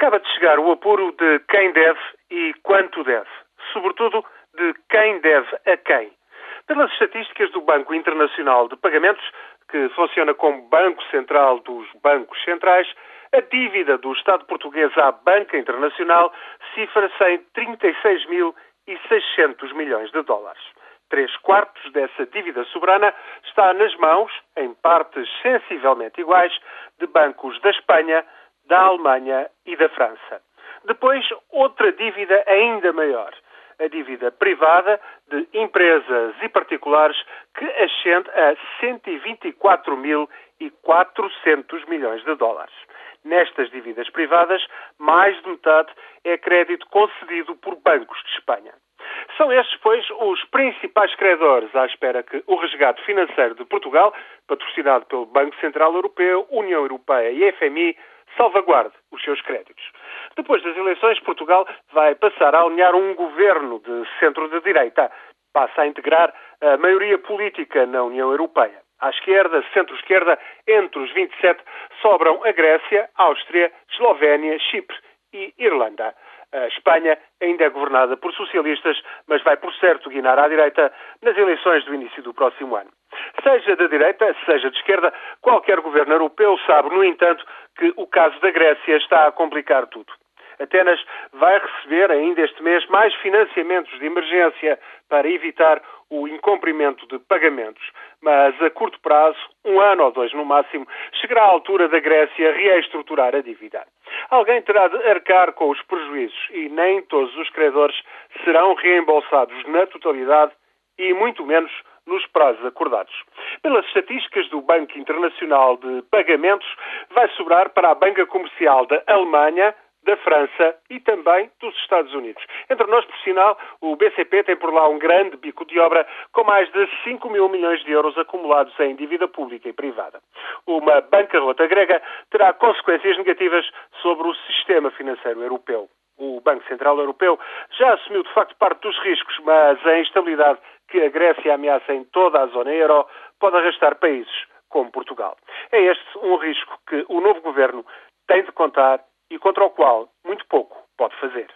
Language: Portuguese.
Acaba de chegar o apuro de quem deve e quanto deve. Sobretudo de quem deve a quem. Pelas estatísticas do Banco Internacional de Pagamentos, que funciona como Banco Central dos Bancos Centrais, a dívida do Estado português à Banca Internacional cifra-se em 36.600 milhões de dólares. Três quartos dessa dívida soberana está nas mãos, em partes sensivelmente iguais, de bancos da Espanha, da Alemanha e da França. Depois, outra dívida ainda maior, a dívida privada de empresas e particulares que ascende a 124.400 milhões de dólares. Nestas dívidas privadas, mais de metade é crédito concedido por bancos de Espanha. São estes, pois, os principais credores à espera que o resgate financeiro de Portugal, patrocinado pelo Banco Central Europeu, União Europeia e FMI, salvaguarde os seus créditos. Depois das eleições, Portugal vai passar a alinhar um governo de centro de direita. Passa a integrar a maioria política na União Europeia. À esquerda, centro-esquerda, entre os 27, sobram a Grécia, Áustria, Eslovénia, Chipre e Irlanda. A Espanha ainda é governada por socialistas, mas vai por certo guinar à direita nas eleições do início do próximo ano. Seja da direita, seja de esquerda, qualquer governo europeu sabe, no entanto, que o caso da Grécia está a complicar tudo. Atenas vai receber ainda este mês mais financiamentos de emergência para evitar o incumprimento de pagamentos. Mas a curto prazo, um ano ou dois no máximo, chegará a altura da Grécia reestruturar a dívida. Alguém terá de arcar com os prejuízos e nem todos os credores serão reembolsados na totalidade e muito menos nos prazos acordados. Pelas estatísticas do Banco Internacional de Pagamentos, vai sobrar para a banca comercial da Alemanha, da França e também dos Estados Unidos. Entre nós, por sinal, o BCP tem por lá um grande bico de obra com mais de 5 mil milhões de euros acumulados em dívida pública e privada. Uma bancarrota grega terá consequências negativas sobre o sistema financeiro europeu. O Banco Central Europeu já assumiu de facto parte dos riscos, mas a instabilidade que a Grécia ameaça em toda a zona euro pode arrastar países como Portugal. É este um risco que o novo governo tem de contar e contra o qual muito pouco pode fazer.